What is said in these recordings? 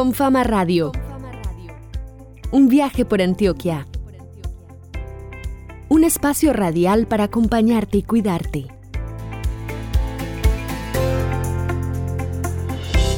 Con Fama Radio. Un viaje por Antioquia. Un espacio radial para acompañarte y cuidarte.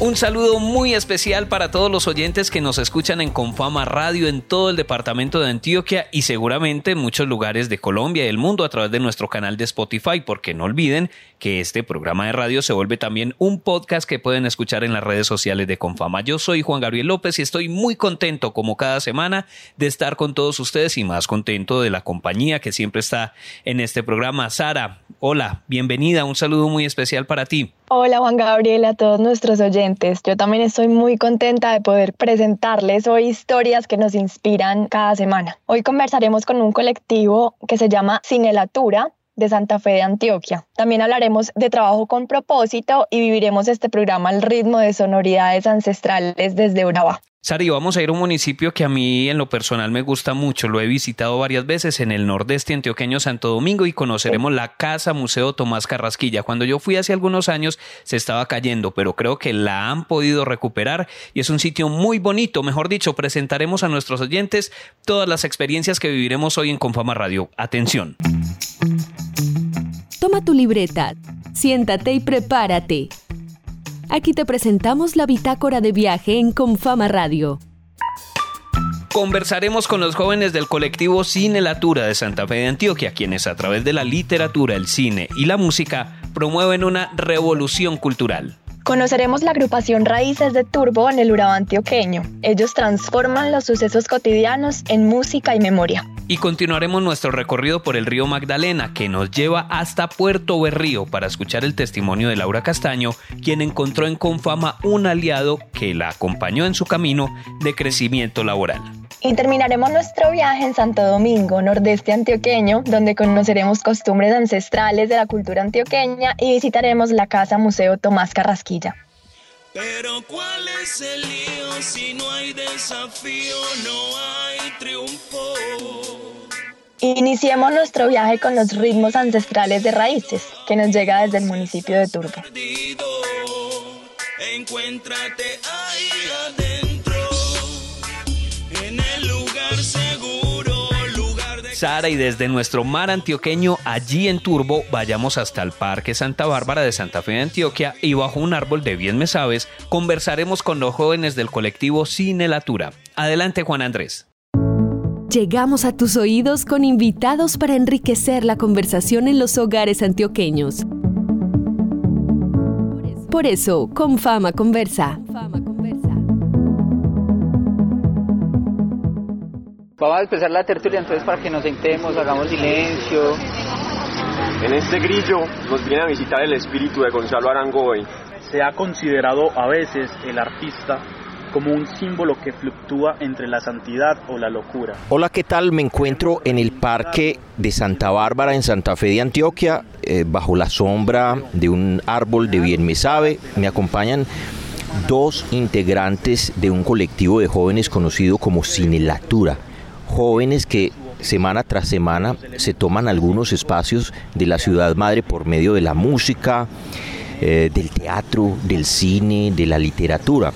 Un saludo muy especial para todos los oyentes que nos escuchan en Confama Radio en todo el departamento de Antioquia y seguramente en muchos lugares de Colombia y el mundo a través de nuestro canal de Spotify, porque no olviden que este programa de radio se vuelve también un podcast que pueden escuchar en las redes sociales de Confama. Yo soy Juan Gabriel López y estoy muy contento como cada semana de estar con todos ustedes y más contento de la compañía que siempre está en este programa. Sara, hola, bienvenida, un saludo muy especial para ti. Hola Juan Gabriel, a todos nuestros oyentes. Yo también estoy muy contenta de poder presentarles hoy historias que nos inspiran cada semana. Hoy conversaremos con un colectivo que se llama Cinelatura de Santa Fe de Antioquia. También hablaremos de trabajo con propósito y viviremos este programa al ritmo de sonoridades ancestrales desde Urabá. Sari, vamos a ir a un municipio que a mí en lo personal me gusta mucho. Lo he visitado varias veces en el nordeste antioqueño Santo Domingo y conoceremos la Casa Museo Tomás Carrasquilla. Cuando yo fui hace algunos años se estaba cayendo, pero creo que la han podido recuperar y es un sitio muy bonito. Mejor dicho, presentaremos a nuestros oyentes todas las experiencias que viviremos hoy en Confama Radio. Atención. Toma tu libreta, siéntate y prepárate Aquí te presentamos la bitácora de viaje en Confama Radio. Conversaremos con los jóvenes del colectivo Cine Latura de Santa Fe de Antioquia, quienes a través de la literatura, el cine y la música promueven una revolución cultural. Conoceremos la agrupación Raíces de Turbo en el Urabá antioqueño. Ellos transforman los sucesos cotidianos en música y memoria. Y continuaremos nuestro recorrido por el río Magdalena, que nos lleva hasta Puerto Berrío para escuchar el testimonio de Laura Castaño, quien encontró en Confama un aliado que la acompañó en su camino de crecimiento laboral. Y terminaremos nuestro viaje en Santo Domingo, nordeste antioqueño, donde conoceremos costumbres ancestrales de la cultura antioqueña y visitaremos la Casa Museo Tomás Carrasquilla. Pero ¿cuál es el lío si no hay desafío, no hay triunfo? Iniciemos nuestro viaje con los ritmos ancestrales de raíces que nos llega desde el municipio de Turbo. Encuéntrate ahí adentro, en el lugar seguro, lugar de... Sara, y desde nuestro mar antioqueño, allí en Turbo, vayamos hasta el Parque Santa Bárbara de Santa Fe de Antioquia y bajo un árbol de bien me sabes, conversaremos con los jóvenes del colectivo Cine Latura. Adelante, Juan Andrés. Llegamos a tus oídos con invitados para enriquecer la conversación en los hogares antioqueños. Por eso, con fama conversa. Vamos a empezar la tertulia entonces para que nos sentemos, hagamos silencio. En este grillo nos viene a visitar el espíritu de Gonzalo Arango hoy. Se ha considerado a veces el artista como un símbolo que fluctúa entre la santidad o la locura. Hola, ¿qué tal? Me encuentro en el Parque de Santa Bárbara, en Santa Fe de Antioquia, eh, bajo la sombra de un árbol de bien me sabe. Me acompañan dos integrantes de un colectivo de jóvenes conocido como Cinelatura. Jóvenes que semana tras semana se toman algunos espacios de la ciudad madre por medio de la música, eh, del teatro, del cine, de la literatura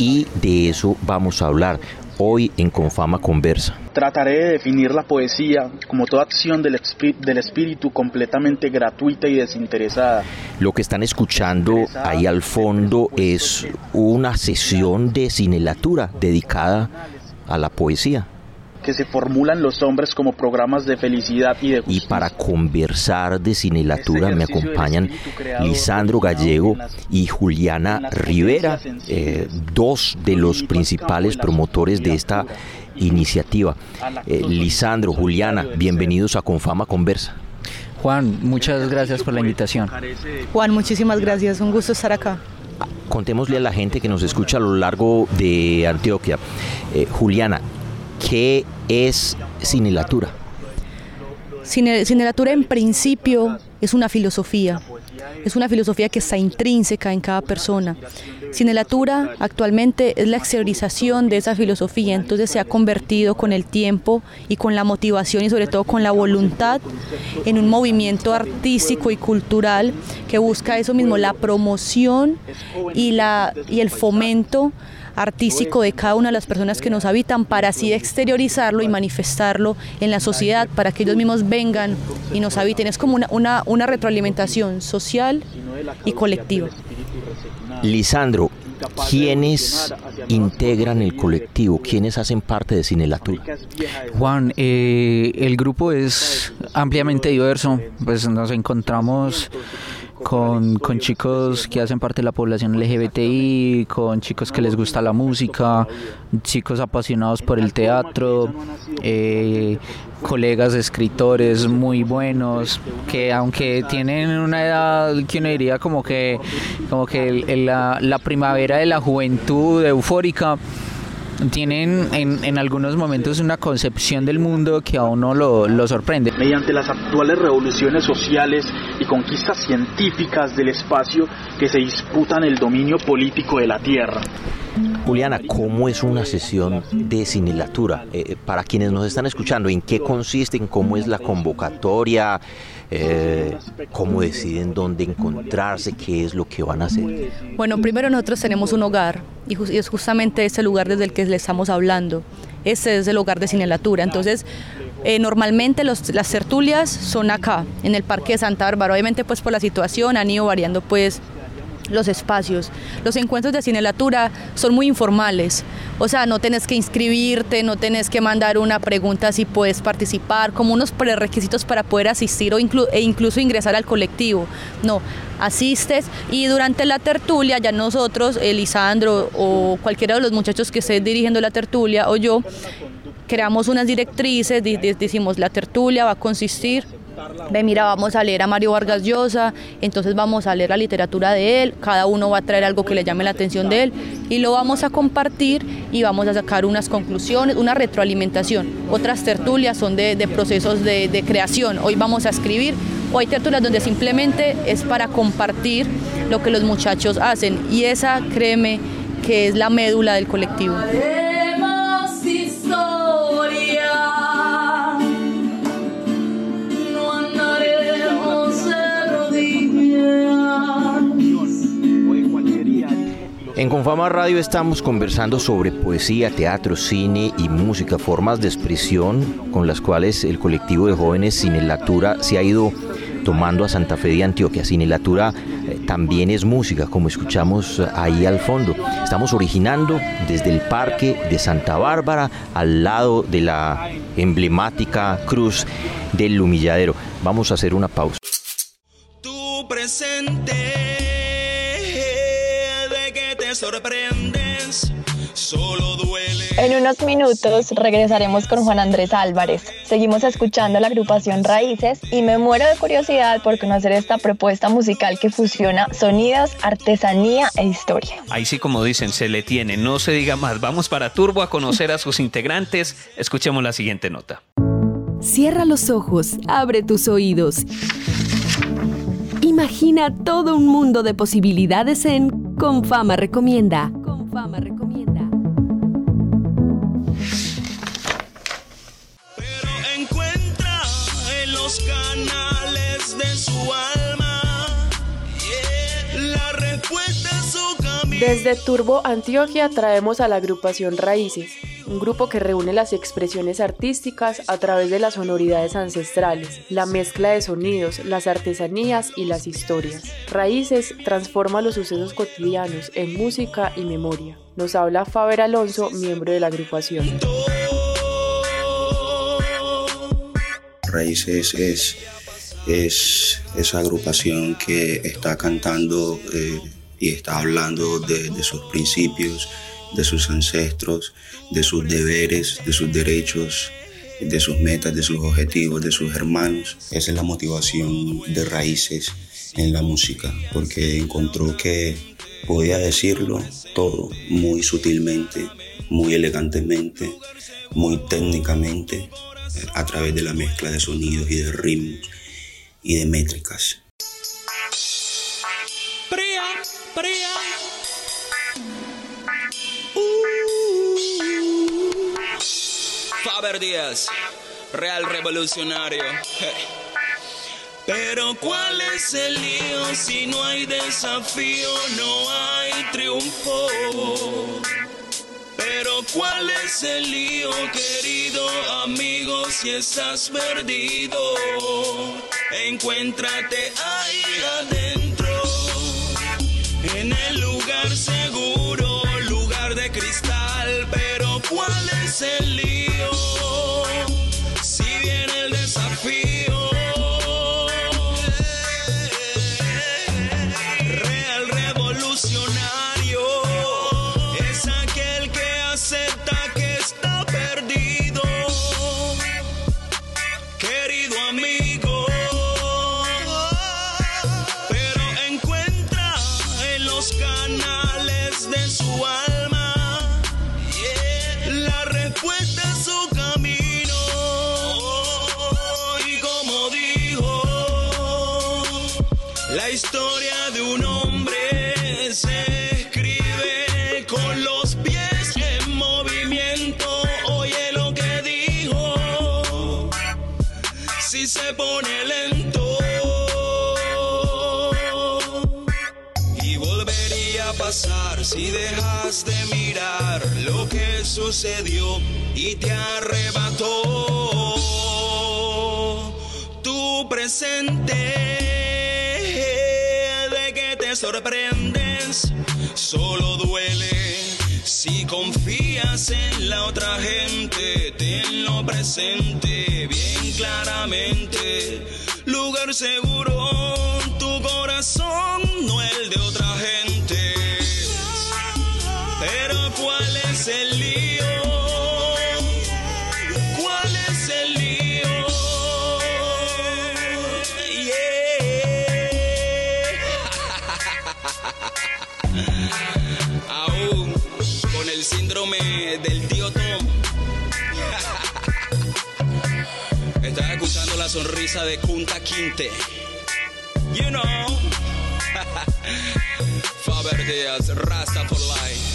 y de eso vamos a hablar hoy en Confama Conversa. Trataré de definir la poesía como toda acción del, del, espíritu completamente gratuita y desinteresada. Lo que están escuchando ahí al fondo es una sesión de cinelatura dedicada a la poesía que se formulan los hombres como programas de felicidad y de justicia. Y para conversar de cinelatura me acompañan Lisandro Gallego y Juliana Rivera, eh, dos de los principales promotores de esta iniciativa. Eh, Lisandro, Juliana, bienvenidos a Confama Conversa. Juan, muchas gracias por la invitación. Juan, muchísimas gracias, un gusto estar acá contémosle a la gente que nos escucha a lo largo de Antioquia. Eh, Juliana, ¿Qué es Cinelatura? Cinelatura en principio es una filosofía, es una filosofía que está intrínseca en cada persona. Cinelatura actualmente es la exteriorización de esa filosofía, entonces se ha convertido con el tiempo y con la motivación y sobre todo con la voluntad en un movimiento artístico y cultural que busca eso mismo, la promoción y, la, y el fomento artístico de cada una de las personas que nos habitan para así exteriorizarlo y manifestarlo en la sociedad para que ellos mismos vengan y nos habiten. Es como una, una, una retroalimentación social y colectiva. Lisandro, ¿quiénes integran el colectivo? ¿Quiénes hacen parte de Cinelatura? Juan, eh, el grupo es ampliamente diverso, pues nos encontramos con, con, chicos que hacen parte de la población LGBTI, con chicos que les gusta la música, chicos apasionados por el teatro, eh, colegas escritores muy buenos, que aunque tienen una edad que uno diría como que, como que la, la primavera de la juventud eufórica, tienen en, en, algunos momentos una concepción del mundo que a uno lo, lo, sorprende. Mediante las actuales revoluciones sociales y conquistas científicas del espacio que se disputan el dominio político de la Tierra. Juliana, ¿cómo es una sesión de cinelatura? Eh, para quienes nos están escuchando, ¿en qué consiste? ¿Cómo es la convocatoria? Eh, ¿Cómo deciden dónde encontrarse? ¿Qué es lo que van a hacer? Bueno, primero nosotros tenemos un hogar y, es justamente ese lugar desde el que le estamos hablando. Ese es el hogar de cinelatura. Entonces, eh, normalmente los, las tertulias son acá, en el Parque de Santa Bárbara. Obviamente, pues por la situación han ido variando, pues los espacios. Los encuentros de cinelatura son muy informales, o sea, no tenés que inscribirte, no tenés que mandar una pregunta si puedes participar, como unos prerequisitos para poder asistir o e incluso ingresar al colectivo. No, asistes y durante la tertulia ya nosotros, Elisandro o cualquiera de los muchachos que esté dirigiendo la tertulia o yo, creamos unas directrices, decimos la tertulia va a consistir Ve, mira, vamos a leer a Mario Vargas Llosa, entonces vamos a leer la literatura de él, cada uno va a traer algo que le llame la atención de él y lo vamos a compartir y vamos a sacar unas conclusiones, una retroalimentación. Otras tertulias son de, de procesos de, de creación, hoy vamos a escribir o hay tertulias donde simplemente es para compartir lo que los muchachos hacen y esa, créeme, que es la médula del colectivo. En Confama Radio estamos conversando sobre poesía, teatro, cine y música, formas de expresión con las cuales el colectivo de jóvenes Cinelatura se ha ido tomando a Santa Fe de Antioquia. Cinelatura eh, también es música, como escuchamos ahí al fondo. Estamos originando desde el Parque de Santa Bárbara al lado de la emblemática cruz del humilladero. Vamos a hacer una pausa. Sorprendes, solo duele. En unos minutos regresaremos con Juan Andrés Álvarez. Seguimos escuchando la agrupación Raíces y me muero de curiosidad por conocer esta propuesta musical que fusiona sonidos, artesanía e historia. Ahí sí, como dicen, se le tiene, no se diga más. Vamos para Turbo a conocer a sus integrantes. Escuchemos la siguiente nota. Cierra los ojos, abre tus oídos. Imagina todo un mundo de posibilidades en Con Fama Recomienda. Con Fama Recomienda. Pero encuentra en los canales de su alma yeah, la respuesta a su camino. Desde Turbo Antioquia traemos a la agrupación Raíces, un grupo que reúne las expresiones artísticas a través de las sonoridades ancestrales, la mezcla de sonidos, las artesanías y las historias. Raíces transforma los sucesos cotidianos en música y memoria. Nos habla Faber Alonso, miembro de la agrupación. Raíces es, es esa agrupación que está cantando eh, y está hablando de, de sus principios, de sus ancestros, de sus deberes, de sus derechos, de sus metas, de sus objetivos, de sus hermanos. Esa es la motivación de Raíces en la música, porque encontró que podía decirlo todo muy sutilmente, muy elegantemente, muy técnicamente, a través de la mezcla de sonidos y de ritmos y de métricas. Faber Díaz, Real Revolucionario. Pero ¿cuál es el lío? Si no hay desafío, no hay triunfo. ¿cuál es el lío, querido amigo, si estás perdido? Encuéntrate ahí sucedió y te arrebató tu presente. De que te sorprendes, solo duele. Si confías en la otra gente, tenlo presente bien claramente. Lugar seguro, tu corazón, de Kunta Quinte. You know. Faber Díaz, Rasta for Life.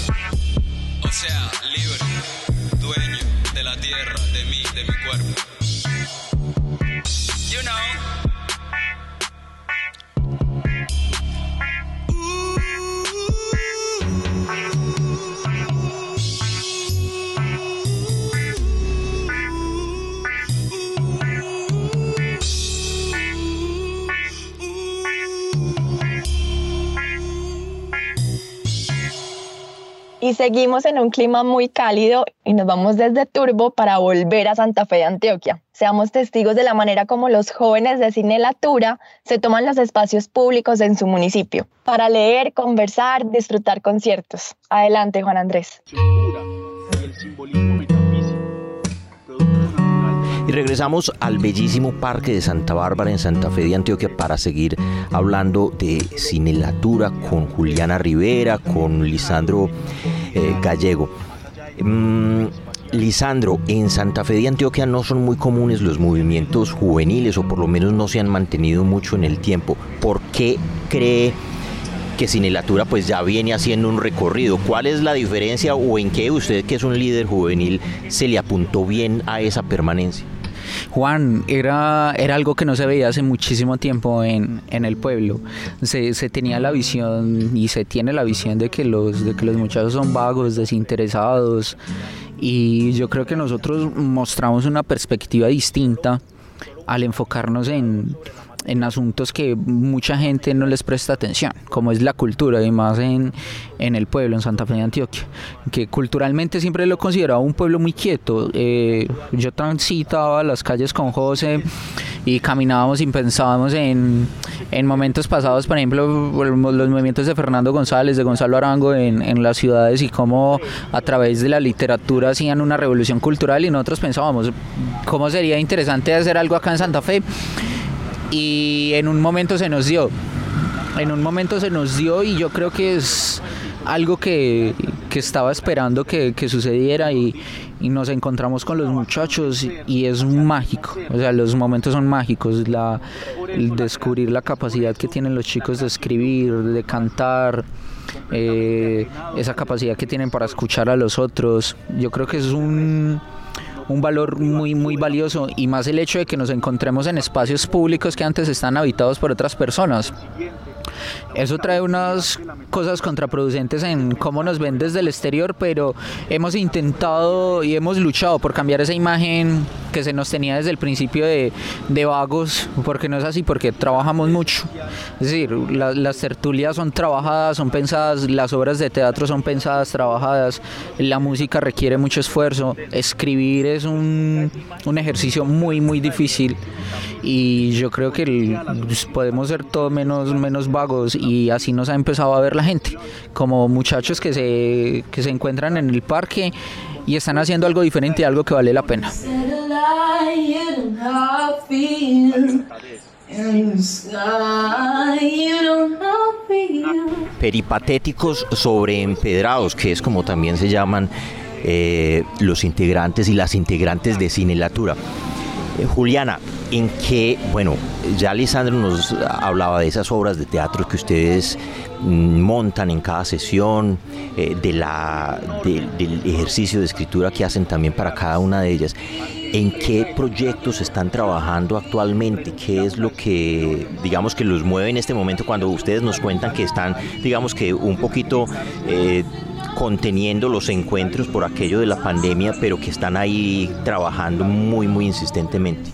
Y seguimos en un clima muy cálido y nos vamos desde Turbo para volver a Santa Fe de Antioquia. Seamos testigos de la manera como los jóvenes de Cine Latura se toman los espacios públicos en su municipio para leer, conversar, disfrutar conciertos. Adelante, Juan Andrés. Regresamos al bellísimo Parque de Santa Bárbara en Santa Fe de Antioquia para seguir hablando de cinelatura con Juliana Rivera, con Lisandro eh, Gallego. Mm, Lisandro, en Santa Fe de Antioquia no son muy comunes los movimientos juveniles o por lo menos no se han mantenido mucho en el tiempo. ¿Por qué cree que Cinelatura pues ya viene haciendo un recorrido? ¿Cuál es la diferencia o en qué usted que es un líder juvenil se le apuntó bien a esa permanencia? Juan, era, era algo que no se veía hace muchísimo tiempo en, en el pueblo. Se, se, tenía la visión y se tiene la visión de que, los, de que los muchachos son vagos, desinteresados. Y yo creo que nosotros mostramos una perspectiva distinta al enfocarnos en, en asuntos que mucha gente no les presta atención, como es la cultura y más en, en el pueblo, en Santa Fe de Antioquia, que culturalmente siempre lo he considerado un pueblo muy quieto. Eh, yo transitaba las calles con José y caminábamos y pensábamos en, en momentos pasados, por ejemplo, los movimientos de Fernando González, de Gonzalo Arango en, en las ciudades y cómo a través de la literatura hacían una revolución cultural y nosotros pensábamos, ¿cómo sería interesante hacer algo acá en Santa Fe? Y en un momento se nos dio. En un momento se nos dio y yo creo que es algo que, que estaba esperando que, que sucediera y, y, nos encontramos con los muchachos y es mágico. O sea, los momentos son mágicos. La, descubrir la capacidad que tienen los chicos de escribir, de cantar. Eh, esa capacidad que tienen para escuchar a los otros. Yo creo que es un, un valor muy muy valioso y más el hecho de que nos encontremos en espacios públicos que antes están habitados por otras personas. Eso trae unas cosas contraproducentes en cómo nos ven desde el exterior, pero hemos intentado y hemos luchado por cambiar esa imagen que se nos tenía desde el principio de, de vagos, porque no es así, porque trabajamos mucho. Es decir, la- las tertulias son trabajadas, son pensadas, las obras de teatro son pensadas, trabajadas, la música requiere mucho esfuerzo, escribir es un, un ejercicio muy, muy difícil y yo creo que el- pues, podemos ser todo menos, menos vagos y así nos ha empezado a ver la gente, como muchachos que se, que se encuentran en el parque y están haciendo algo diferente, algo que vale la pena. peripatéticos sobre empedrados, que es como también se llaman eh, los integrantes y las integrantes de Cinelatura. Eh, Juliana, ¿en qué, bueno, ya Lisandro nos hablaba de esas obras de teatro que ustedes mm, montan en cada sesión, eh, de la, de- del ejercicio de escritura que hacen también para cada una de ellas. ¿En qué proyectos están trabajando actualmente? ¿Qué es lo que, digamos, que los mueve en este momento cuando ustedes nos cuentan que están, digamos, que un poquito eh, conteniendo los encuentros por aquello de la pandemia, pero que están ahí trabajando muy, muy insistentemente?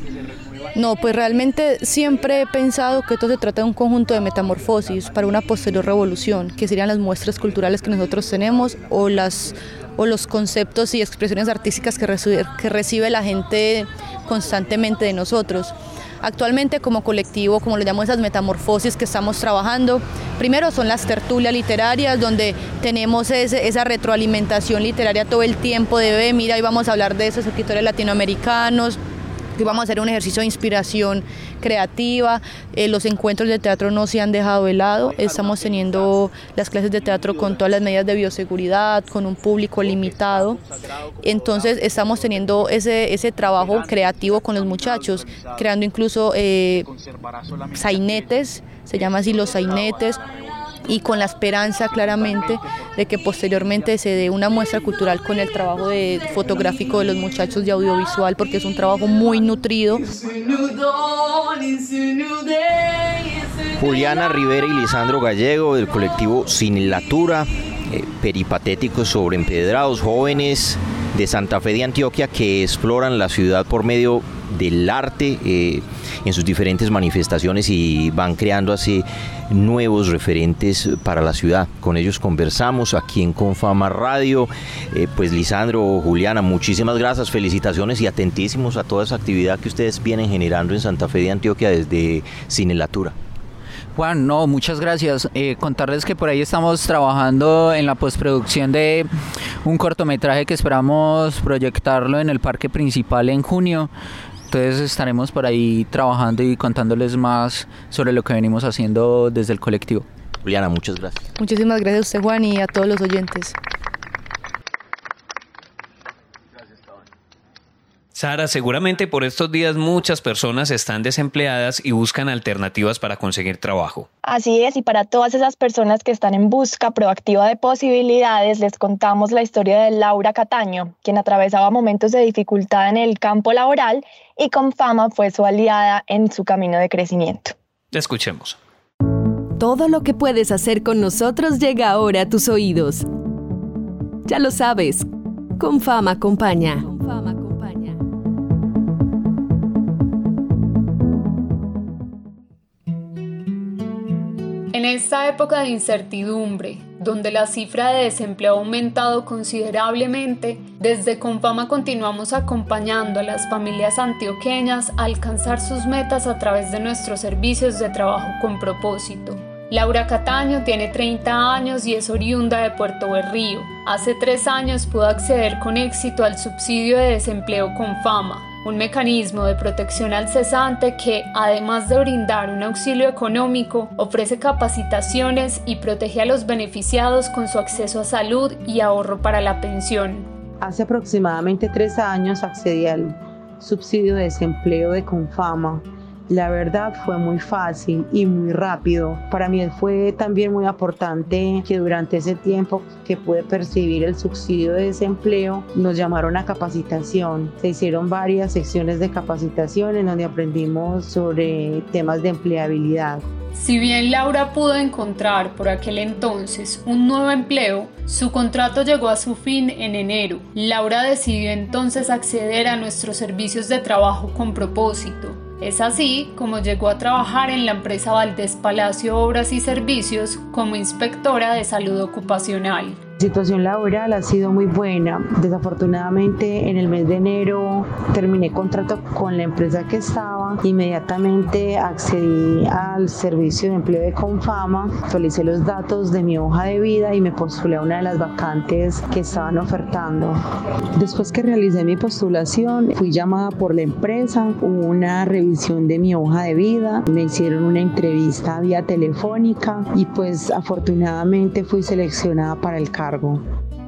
No, pues realmente siempre he pensado que esto se trata de un conjunto de metamorfosis para una posterior revolución, que serían las muestras culturales que nosotros tenemos o, las, o los conceptos y expresiones artísticas que recibe, que recibe la gente constantemente de nosotros. Actualmente como colectivo, como le llamo esas metamorfosis que estamos trabajando, primero son las tertulias literarias, donde tenemos ese- esa retroalimentación literaria todo el tiempo de, mira, y vamos a hablar de esos escritores latinoamericanos, vamos a hacer un ejercicio de inspiración creativa. Eh, los encuentros de teatro no se han dejado de lado. Estamos teniendo las clases de teatro con todas las medidas de bioseguridad, con un público limitado. Entonces estamos teniendo ese, ese trabajo creativo con los muchachos, creando incluso eh, sainetes, se llama así los sainetes, y con la esperanza claramente de que posteriormente se dé una muestra cultural con el trabajo fotográfico de los muchachos de audiovisual porque es un trabajo muy nutrido. Juliana Rivera y Lisandro Gallego del colectivo Cinelatura, eh, peripatéticos sobre empedrados, jóvenes de Santa Fe de Antioquia que exploran la ciudad por medio del arte eh, en sus diferentes manifestaciones y van creando así nuevos referentes para la ciudad. Con ellos conversamos aquí en Confama Radio. Eh, pues Lisandro, Juliana, muchísimas gracias, felicitaciones y atentísimos a toda esa actividad que ustedes vienen generando en Santa Fe de Antioquia desde Cinelatura. Juan, no, muchas gracias. Eh, contarles que por ahí estamos trabajando en la postproducción de un cortometraje que esperamos proyectarlo en el parque principal en junio. Entonces estaremos por ahí trabajando y contándoles más sobre lo que venimos haciendo desde el colectivo. Juliana, muchas gracias. Muchísimas gracias a usted Juan y a todos los oyentes. Sara, seguramente por estos días muchas personas están desempleadas y buscan alternativas para conseguir trabajo. Así es, y para todas esas personas que están en busca proactiva de posibilidades, les contamos la historia de Laura Cataño, quien atravesaba momentos de dificultad en el campo laboral y con fama fue su aliada en su camino de crecimiento. Escuchemos. Todo lo que puedes hacer con nosotros llega ahora a tus oídos. Ya lo sabes, con fama acompaña. Esta época de incertidumbre, donde la cifra de desempleo ha aumentado considerablemente, desde Confama continuamos acompañando a las familias antioqueñas a alcanzar sus metas a través de nuestros servicios de trabajo con propósito. Laura Cataño tiene 30 años y es oriunda de Puerto Berrío. Hace tres años pudo acceder con éxito al subsidio de desempleo Confama, un mecanismo de protección al cesante que, además de brindar un auxilio económico, ofrece capacitaciones y protege a los beneficiados con su acceso a salud y ahorro para la pensión. Hace aproximadamente tres años accedí al subsidio de desempleo de Confama. La verdad fue muy fácil y muy rápido. Para mí fue también muy importante que durante ese tiempo que pude percibir el subsidio de desempleo nos llamaron a capacitación. Se hicieron varias secciones de capacitación en donde aprendimos sobre temas de empleabilidad. Si bien Laura pudo encontrar por aquel entonces un nuevo empleo, su contrato llegó a su fin en enero. Laura decidió entonces acceder a nuestros servicios de trabajo con propósito. Es así como llegó a trabajar en la empresa Valdés Palacio Obras y Servicios como inspectora de salud ocupacional. Situación laboral ha sido muy buena. Desafortunadamente en el mes de enero terminé contrato con la empresa que estaba. Inmediatamente accedí al servicio de empleo de Confama, actualicé los datos de mi hoja de vida y me postulé a una de las vacantes que estaban ofertando. Después que realicé mi postulación, fui llamada por la empresa, hubo una revisión de mi hoja de vida, me hicieron una entrevista vía telefónica y pues afortunadamente fui seleccionada para el cargo.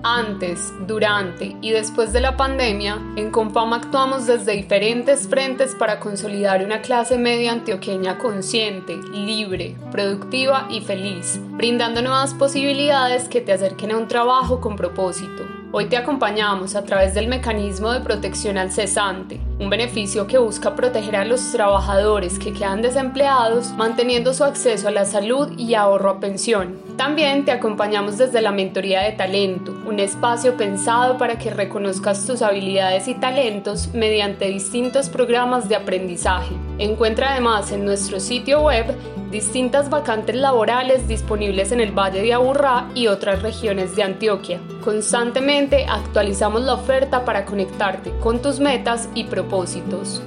Antes, durante y después de la pandemia, en Confama actuamos desde diferentes frentes para consolidar una clase media antioqueña consciente, libre, productiva y feliz, brindando nuevas posibilidades que te acerquen a un trabajo con propósito. Hoy te acompañamos a través del mecanismo de protección al cesante, un beneficio que busca proteger a los trabajadores que quedan desempleados, manteniendo su acceso a la salud y ahorro a pensión. También te acompañamos desde la mentoría de talento, un espacio pensado para que reconozcas tus habilidades y talentos mediante distintos programas de aprendizaje. Encuentra además en nuestro sitio web distintas vacantes laborales disponibles en el Valle de Aburrá y otras regiones de Antioquia. Constantemente actualizamos la oferta para conectarte con tus metas y propósitos.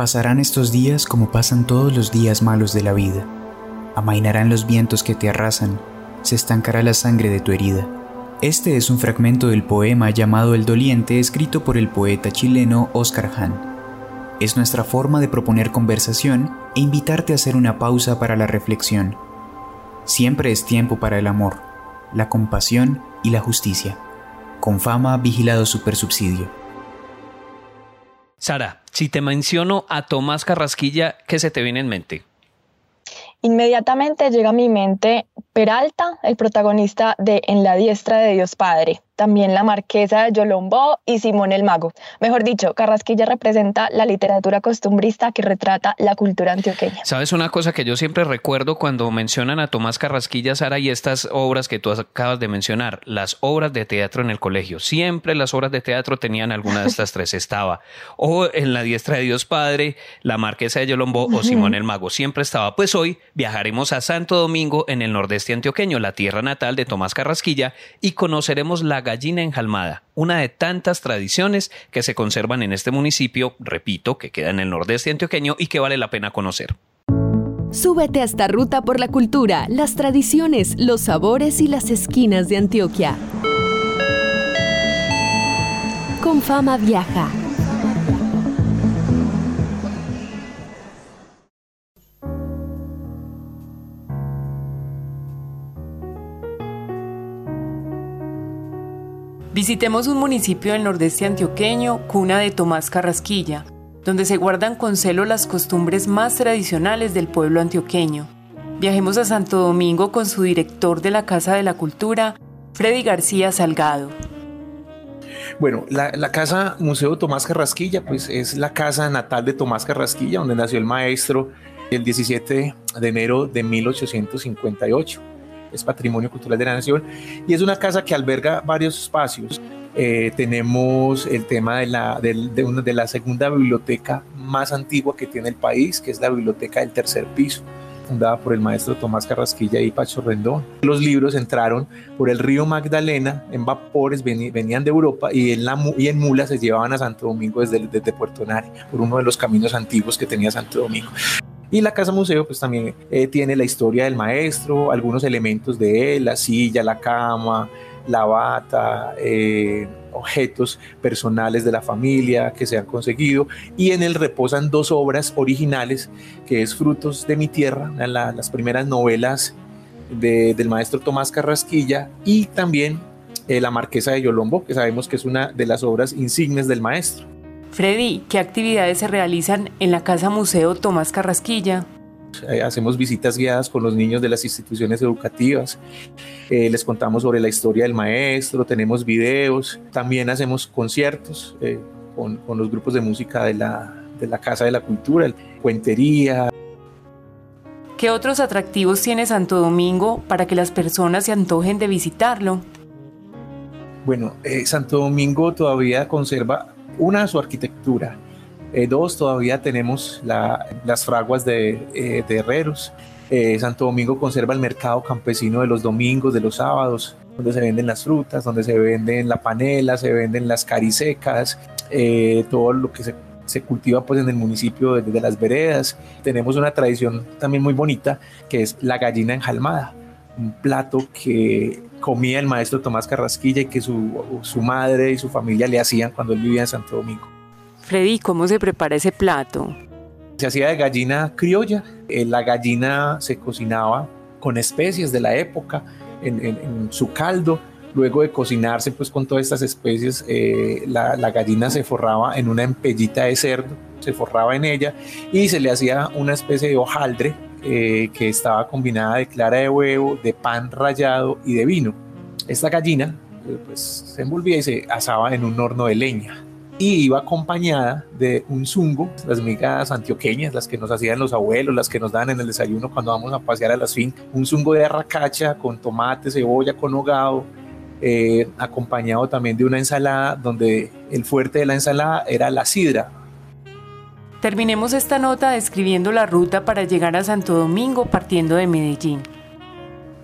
Pasarán estos días como pasan todos los días malos de la vida. Amainarán los vientos que te arrasan, se estancará la sangre de tu herida. Este es un fragmento del poema llamado El Doliente escrito por el poeta chileno Oscar Hahn. Es nuestra forma de proponer conversación e invitarte a hacer una pausa para la reflexión. Siempre es tiempo para el amor, la compasión y la justicia. Con fama vigilado supersubsidio. Sara, si te menciono a Tomás Carrasquilla, ¿qué se te viene en mente? Inmediatamente llega a mi mente Peralta, el protagonista de En la diestra de Dios Padre también la marquesa de Yolombó y Simón el Mago. Mejor dicho, Carrasquilla representa la literatura costumbrista que retrata la cultura antioqueña. ¿Sabes una cosa que yo siempre recuerdo cuando mencionan a Tomás Carrasquilla, Sara, y estas obras que tú acabas de mencionar, las obras de teatro en el colegio? Siempre las obras de teatro tenían alguna de estas tres. Estaba o en la diestra de Dios Padre, la marquesa de Yolombó o Simón el Mago. Siempre estaba. Pues hoy viajaremos a Santo Domingo en el nordeste antioqueño, la tierra natal de Tomás Carrasquilla, y conoceremos la gallina enjalmada, una de tantas tradiciones que se conservan en este municipio, repito, que queda en el nordeste antioqueño y que vale la pena conocer. Súbete a esta ruta por la cultura, las tradiciones, los sabores y las esquinas de Antioquia. Con fama viaja. Visitemos un municipio del nordeste antioqueño, cuna de Tomás Carrasquilla, donde se guardan con celo las costumbres más tradicionales del pueblo antioqueño. Viajemos a Santo Domingo con su director de la Casa de la Cultura, Freddy García Salgado. Bueno, la, Casa Museo Tomás Carrasquilla, pues es la casa natal de Tomás Carrasquilla, donde nació el maestro el 17 de enero de 1858 es Patrimonio Cultural de la Nación, y es una casa que alberga varios espacios. Eh, tenemos el tema de la, de, una, de la segunda biblioteca más antigua que tiene el país, que es la Biblioteca del Tercer Piso fundada por el maestro Tomás Carrasquilla y Pacho Rendón. Los libros entraron por el río Magdalena en vapores, venían de Europa y en, la, y en mulas se llevaban a Santo Domingo desde, desde Puerto Nari, por uno de los caminos antiguos que tenía Santo Domingo. Y la casa museo pues también eh, tiene la historia del maestro, algunos elementos de él, la silla, la cama, la bata, eh, objetos personales de la familia que se han conseguido y en él reposan dos obras originales que es Frutos de mi Tierra, la, las primeras novelas de, del maestro Tomás Carrasquilla y también eh, La Marquesa de Yolombo, que sabemos que es una de las obras insignes del maestro. Freddy, ¿qué actividades se realizan en la Casa Museo Tomás Carrasquilla? Eh, hacemos visitas guiadas con los niños de las instituciones educativas, eh, les contamos sobre la historia del maestro, tenemos videos, también hacemos conciertos. Eh, con, con los grupos de música de la, de la Casa de la Cultura, el Cuentería. ¿Qué otros atractivos tiene Santo Domingo para que las personas se antojen de visitarlo? Bueno, eh, Santo Domingo todavía conserva una su arquitectura, eh, dos todavía tenemos la, las fraguas de, eh, herreros, eh, Santo Domingo conserva el mercado campesino de los domingos, de los sábados, donde se venden las frutas, donde se venden la panela, se venden las carisecas, todo lo que se, cultiva pues en el municipio desde de las veredas. Tenemos una tradición también muy bonita que es la gallina enjalmada, un plato que comía el maestro Tomás Carrasquilla y que su, su madre y su familia le hacían cuando él vivía en Santo Domingo. Freddy, ¿cómo se prepara ese plato? Se hacía de gallina criolla, eh, la gallina se cocinaba con especies de la época en, en, en su caldo, luego de cocinarse pues con todas estas especies, eh, la, la, gallina se forraba en una empellita de cerdo, se forraba en ella y se le hacía una especie de hojaldre eh, que estaba combinada de clara de huevo, de pan rallado y de vino. Esta gallina eh, pues se envolvía y se asaba en un horno de leña y iba acompañada de un zungo, las migas antioqueñas, las que nos hacían los abuelos, las que nos dan en el desayuno cuando vamos a pasear a las fincas, un zungo de arracacha con tomate, cebolla, con hogado, eh, acompañado también de una ensalada donde el fuerte de la ensalada era la sidra. Terminemos esta nota describiendo la ruta para llegar a Santo Domingo partiendo de Medellín.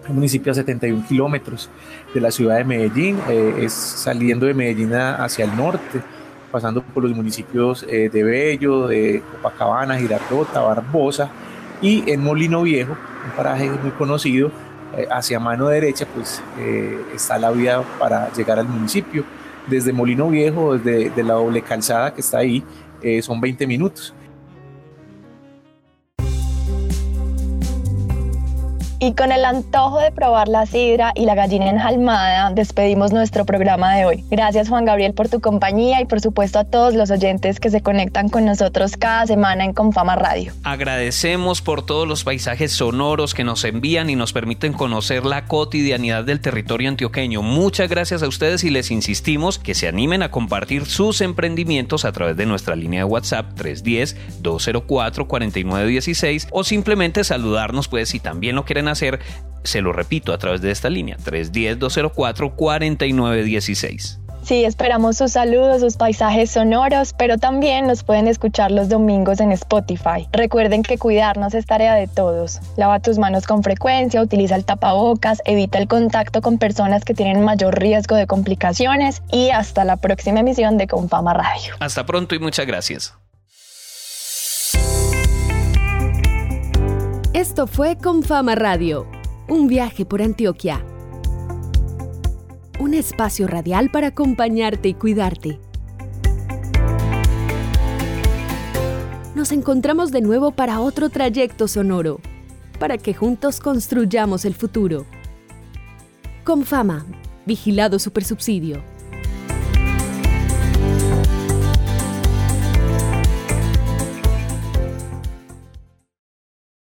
El municipio a 71 kilómetros de la ciudad de Medellín, eh, es saliendo de Medellín hacia el norte, pasando por los municipios eh, de Bello, de Copacabana, Girardota, Barbosa y en Molino Viejo, un paraje muy conocido, eh, hacia mano derecha pues eh, está la vía para llegar al municipio. Desde Molino Viejo, desde de la doble calzada que está ahí, eh, son 20 minutos. Y con el antojo de probar la sidra y la gallina enjalmada, despedimos nuestro programa de hoy. Gracias Juan Gabriel por tu compañía y por supuesto a todos los oyentes que se conectan con nosotros cada semana en Confama Radio. Agradecemos por todos los paisajes sonoros que nos envían y nos permiten conocer la cotidianidad del territorio antioqueño. Muchas gracias a ustedes y les insistimos que se animen a compartir sus emprendimientos a través de nuestra línea de WhatsApp 310-204-4916 o simplemente saludarnos pues si también lo quieren hacer, se lo repito, a través de esta línea, 310-204-4916. Sí, esperamos sus saludos, sus paisajes sonoros, pero también nos pueden escuchar los domingos en Spotify. Recuerden que cuidarnos es tarea de todos. Lava tus manos con frecuencia, utiliza el tapabocas, evita el contacto con personas que tienen mayor riesgo de complicaciones y hasta la próxima emisión de Confama Radio. Hasta pronto y muchas gracias. Esto fue Confama Radio, un viaje por Antioquia. Un espacio radial para acompañarte y cuidarte. Nos encontramos de nuevo para otro trayecto sonoro, para que juntos construyamos el futuro. Confama, vigilado supersubsidio.